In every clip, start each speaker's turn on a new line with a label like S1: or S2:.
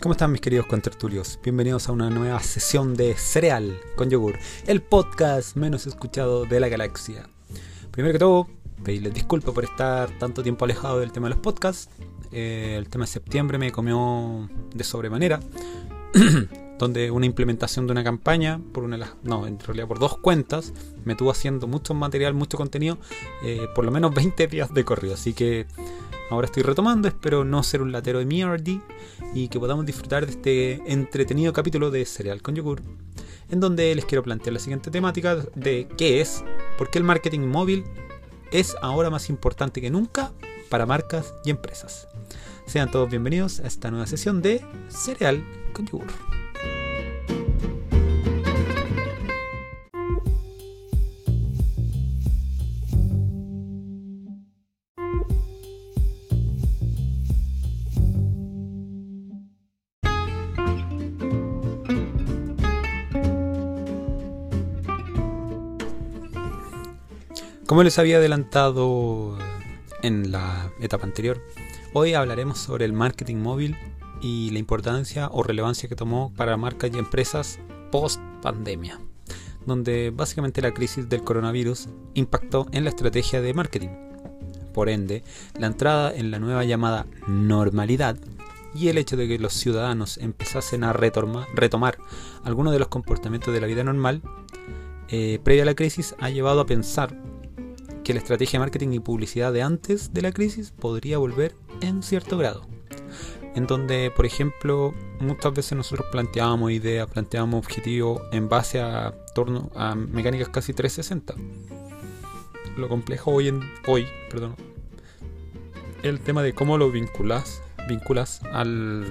S1: ¿Cómo están mis queridos contertulios? Bienvenidos a una nueva sesión de Cereal con Yogur, el podcast menos escuchado de la galaxia. Primero que todo, pedirles disculpas por estar tanto tiempo alejado del tema de los podcasts. Eh, el tema de septiembre me comió de sobremanera, donde una implementación de una campaña, por una no, en realidad por dos cuentas, me tuvo haciendo mucho material, mucho contenido, eh, por lo menos 20 días de corrido. Así que ahora estoy retomando, espero no ser un latero de mierda y que podamos disfrutar de este entretenido capítulo de Cereal con Yogur, en donde les quiero plantear la siguiente temática de qué es, por qué el marketing móvil es ahora más importante que nunca para marcas y empresas. Sean todos bienvenidos a esta nueva sesión de Cereal con Yogur. Como les había adelantado en la etapa anterior, hoy hablaremos sobre el marketing móvil y la importancia o relevancia que tomó para marcas y empresas post pandemia, donde básicamente la crisis del coronavirus impactó en la estrategia de marketing. Por ende, la entrada en la nueva llamada normalidad y el hecho de que los ciudadanos empezasen a retomar, algunos de los comportamientos de la vida normal eh, previa a la crisis ha llevado a pensar que la estrategia de marketing y publicidad de antes de la crisis podría volver en cierto grado. En donde, por ejemplo, muchas veces nosotros planteábamos ideas, planteábamos objetivos en base a, torno, a mecánicas casi 360. Lo complejo hoy en hoy, perdón, el tema de cómo lo vinculas, vinculas al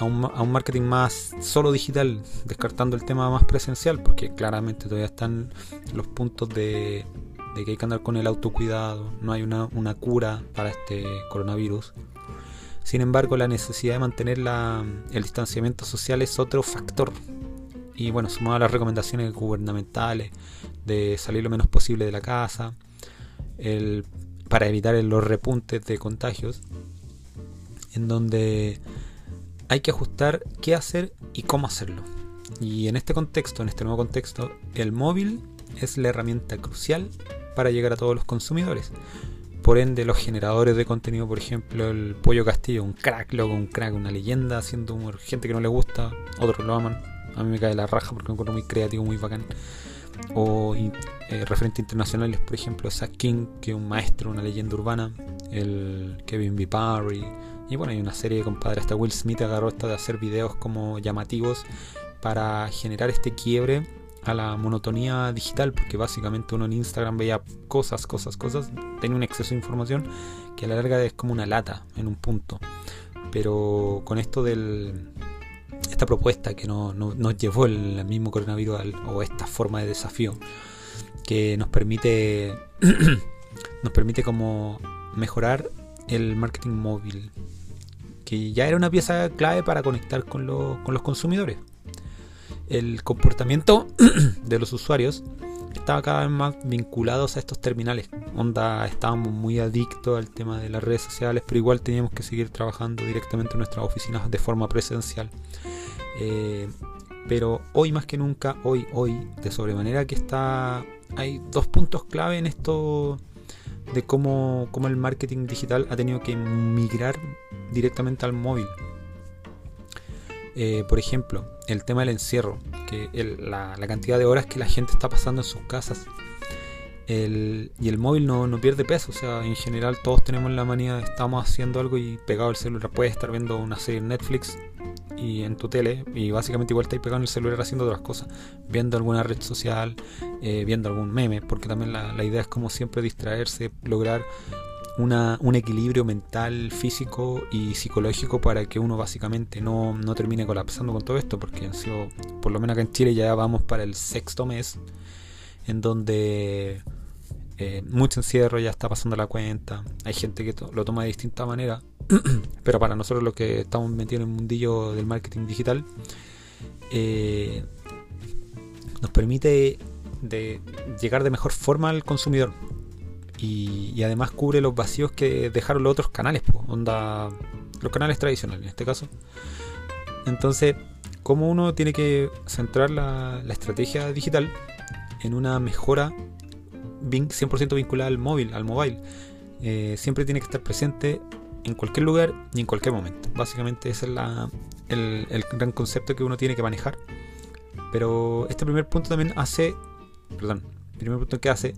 S1: a un, marketing más solo digital, descartando el tema más presencial, porque claramente todavía están los puntos de, que hay que andar con el autocuidado, no hay una, cura para este coronavirus. Sin embargo, la necesidad de mantener el distanciamiento social es otro factor. Y bueno, sumado a las recomendaciones gubernamentales de salir lo menos posible de la casa, el, para evitar los repuntes de contagios, en donde hay que ajustar qué hacer y cómo hacerlo. Y en este contexto, en este nuevo contexto, el móvil es la herramienta crucial para llegar a todos los consumidores. Por ende, los generadores de contenido, por ejemplo, el Pollo Castillo, un crack, loco, un crack, una leyenda, haciendo humor, gente que no le gusta, otros lo aman. A mí me cae la raja porque me encuentro muy creativo, muy bacán. O eh, referentes internacionales, por ejemplo, Zach King, que es un maestro, una leyenda urbana. El Kevin B. Parry, y bueno, hay una serie de compadres, hasta Will Smith agarró esta de hacer videos como llamativos para generar este quiebre a la monotonía digital, porque básicamente uno en Instagram veía cosas, cosas, cosas, tenía un exceso de información que a la larga es como una lata en un punto. Pero con esto del esta propuesta que no, nos llevó el mismo coronavirus o esta forma de desafío que nos permite nos permite como mejorar el marketing móvil que ya era una pieza clave para conectar con, los consumidores. El comportamiento de los usuarios estaba cada vez más vinculados a estos terminales. Onda, estábamos muy adictos al tema de las redes sociales, pero igual teníamos que seguir trabajando directamente en nuestras oficinas de forma presencial. Eh, pero hoy más que nunca, hoy, hoy, de sobremanera que está, hay dos puntos clave en esto de cómo, cómo el marketing digital ha tenido que migrar directamente al móvil. Eh, por ejemplo, el tema del encierro, que la, cantidad de horas que la gente está pasando en sus casas. y el móvil no, no, pierde peso, o sea, en general todos tenemos la manía, estamos haciendo algo y pegado al celular. Puedes estar viendo una serie en Netflix y en tu tele y básicamente igual estáis pegado en el celular haciendo otras cosas, viendo alguna red social, eh, viendo algún meme, porque también la, la idea es como siempre distraerse, lograr un equilibrio mental, físico y psicológico para que uno básicamente no, termine colapsando con todo esto, porque han sido, por lo menos acá en Chile ya vamos para el sexto mes, en donde eh, mucho encierro ya está pasando la cuenta, hay gente que lo toma de distinta manera, pero para nosotros los que estamos metidos en el mundillo del marketing digital, eh, nos permite de llegar de mejor forma al consumidor y, además cubre los vacíos que dejaron los otros canales. Onda, los canales tradicionales en este caso. Entonces, ¿cómo uno tiene que centrar la, estrategia digital en una mejora 100% vinculada al móvil, al mobile? Eh, siempre tiene que estar presente en cualquier lugar y en cualquier momento. Básicamente ese es el, el, gran concepto que uno tiene que manejar. Pero este primer punto también hace, perdón, primer punto que hace,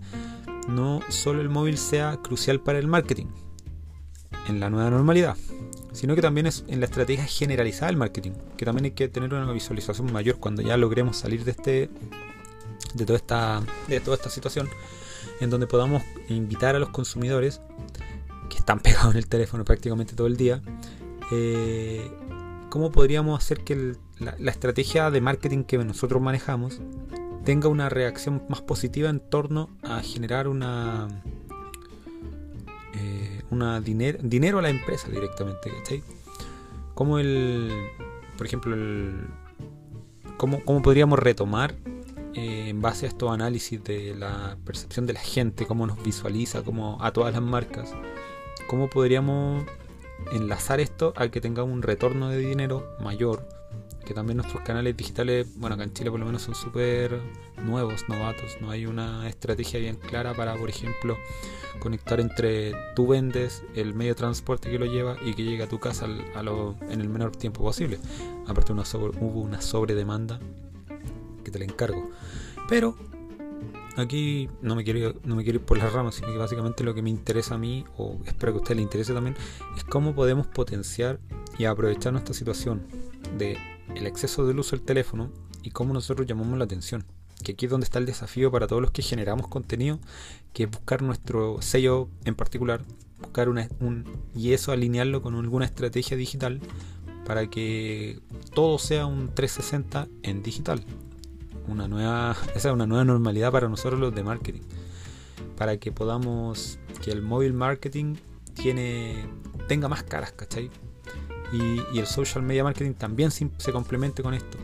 S1: no solo el móvil sea crucial para el marketing en la nueva normalidad, sino que también es en la estrategia generalizada del marketing, que también hay que tener una visualización mayor cuando ya logremos salir de este de toda esta de toda esta situación en donde podamos invitar a los consumidores están pegados en el teléfono prácticamente todo el día, eh, ¿cómo podríamos hacer que la, estrategia de marketing que nosotros manejamos tenga una reacción más positiva en torno a generar una, eh, dinero a la empresa directamente? ¿cachai? Como el, por ejemplo, el, cómo, cómo podríamos retomar eh, en base a estos análisis de la percepción de la gente, cómo nos visualiza, cómo a todas las marcas, cómo podríamos enlazar esto a que tengamos un retorno de dinero mayor, que también nuestros canales digitales, bueno, acá en Chile por lo menos son súper nuevos, novatos, no hay una estrategia bien clara para, por ejemplo, conectar entre tú vendes el medio de transporte que lo lleva y que llegue a tu casa en el menor tiempo posible. Aparte una hubo una sobredemanda que te la encargo. Pero aquí no me quiero no me quiero ir por las ramas, sino que básicamente lo que me interesa a mí, o espero que a usted le interese también, es cómo podemos potenciar y aprovechar nuestra situación de el exceso del uso del teléfono y cómo nosotros llamamos la atención. Que aquí es donde está el desafío para todos los que generamos contenido, que es buscar nuestro sello en particular, buscar un, y eso alinearlo con alguna estrategia digital para que todo sea un 360 en digital una nueva, esa es una nueva normalidad para nosotros los de marketing. Para que podamos, que el móvil marketing tiene, tenga más caras, ¿cachai? Y, el social media marketing también se, complemente con esto.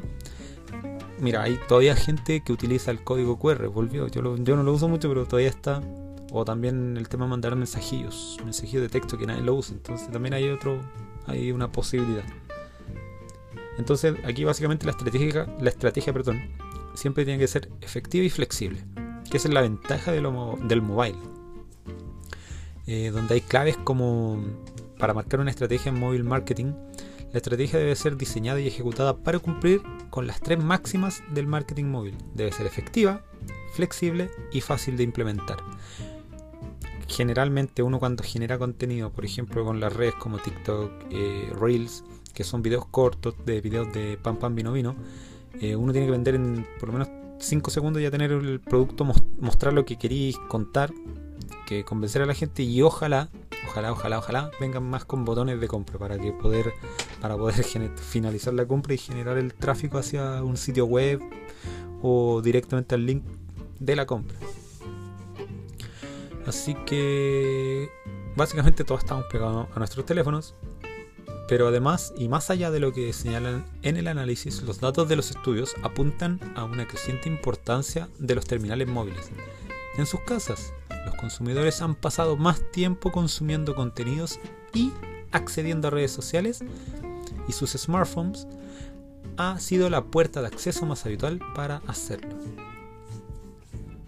S1: Mira, hay todavía gente que utiliza el código QR, volvió. Yo, yo no lo uso mucho, pero todavía está. O también el tema de mandar mensajillos, mensajillos de texto que nadie lo usa. Entonces también hay otro, hay una posibilidad. Entonces aquí básicamente la estrategia, la estrategia, perdón, siempre tiene que ser efectiva y flexible, que esa es la ventaja del mobile, eh, donde hay claves como para marcar una estrategia en mobile marketing, la estrategia debe ser diseñada y ejecutada para cumplir con las tres máximas del marketing móvil. Debe ser efectiva, flexible y fácil de implementar. Generalmente uno cuando genera contenido, por ejemplo con las redes como TikTok, eh, Reels, que son videos cortos de videos de pan pan vino vino, eh, uno tiene que vender en por lo menos 5 segundos ya tener el producto, mostrar lo que queréis contar, que convencer a la gente y ojalá, ojalá, ojalá, ojalá vengan más con botones de compra para que poder para poder finalizar la compra y generar el tráfico hacia un sitio web o directamente al link de la compra. Así que básicamente todos estamos pegados a nuestros teléfonos pero además, y más allá de lo que señalan en el análisis, los datos de los estudios apuntan a una creciente importancia de los terminales móviles. En sus casas, los consumidores han pasado más tiempo consumiendo contenidos y accediendo a redes sociales y sus smartphones ha sido la puerta de acceso más habitual para hacerlo.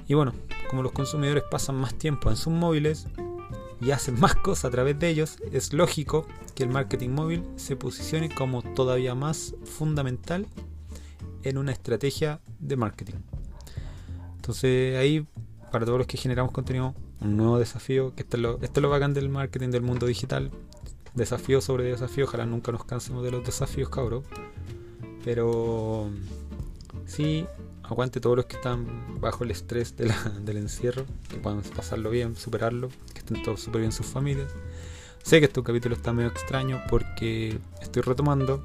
S1: Y bueno, como los consumidores pasan más tiempo en sus móviles, y hacen más cosas a través de ellos, es lógico que el marketing móvil se posicione como todavía más fundamental en una estrategia de marketing. Entonces ahí, para todos los que generamos contenido, un nuevo desafío, que esto es lo, esto bacán del marketing del mundo digital, desafío sobre desafío, ojalá nunca nos cansemos de los desafíos, cabros. Pero sí, aguante todos los que están bajo el estrés del encierro, que puedan pasarlo bien, superarlo, que estén todos súper bien sus familias. Sé que este capítulo está medio extraño porque estoy retomando.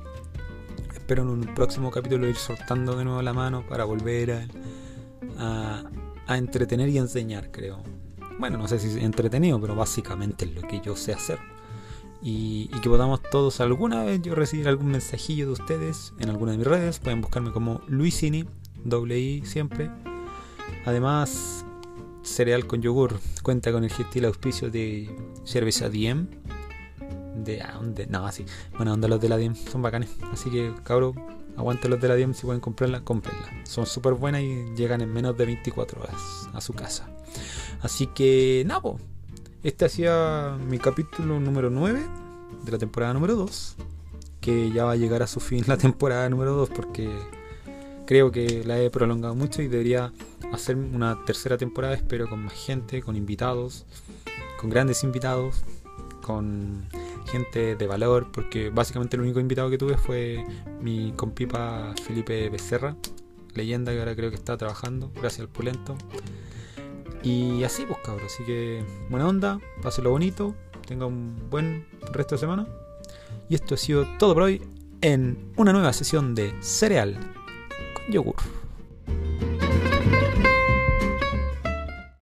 S1: Espero en un próximo capítulo ir soltando de nuevo la mano para volver a, a, entretener y enseñar, creo. Bueno, no sé si es entretenido, pero básicamente es lo que yo sé hacer. Y, y, que podamos todos alguna vez yo recibir algún mensajillo de ustedes en alguna de mis redes. Pueden buscarme como Luisini doble I siempre. Además, cereal con yogur cuenta con el gentil auspicio de cerveza Diem. de, ah, de no, así. Buena onda los de la Diem, son bacanes. Así que, cabros, aguanten los de la Diem si pueden comprarla, cómprenla. Son súper buenas y llegan en menos de 24 horas a su casa. Así que, pues. Este hacía mi capítulo número 9 de la temporada número 2. Que ya va a llegar a su fin la temporada número 2 porque creo que la he prolongado mucho y debería hacer una tercera temporada, espero con más gente, con invitados, con grandes invitados, con gente de valor, porque básicamente el único invitado que tuve fue mi compipa Felipe Becerra, leyenda que ahora creo que está trabajando, gracias al Pulento. Y así pues cabros, así que buena onda, pásenlo bonito, tenga un buen resto de semana. Y esto ha sido todo por hoy en una nueva sesión de Cereal Yogur.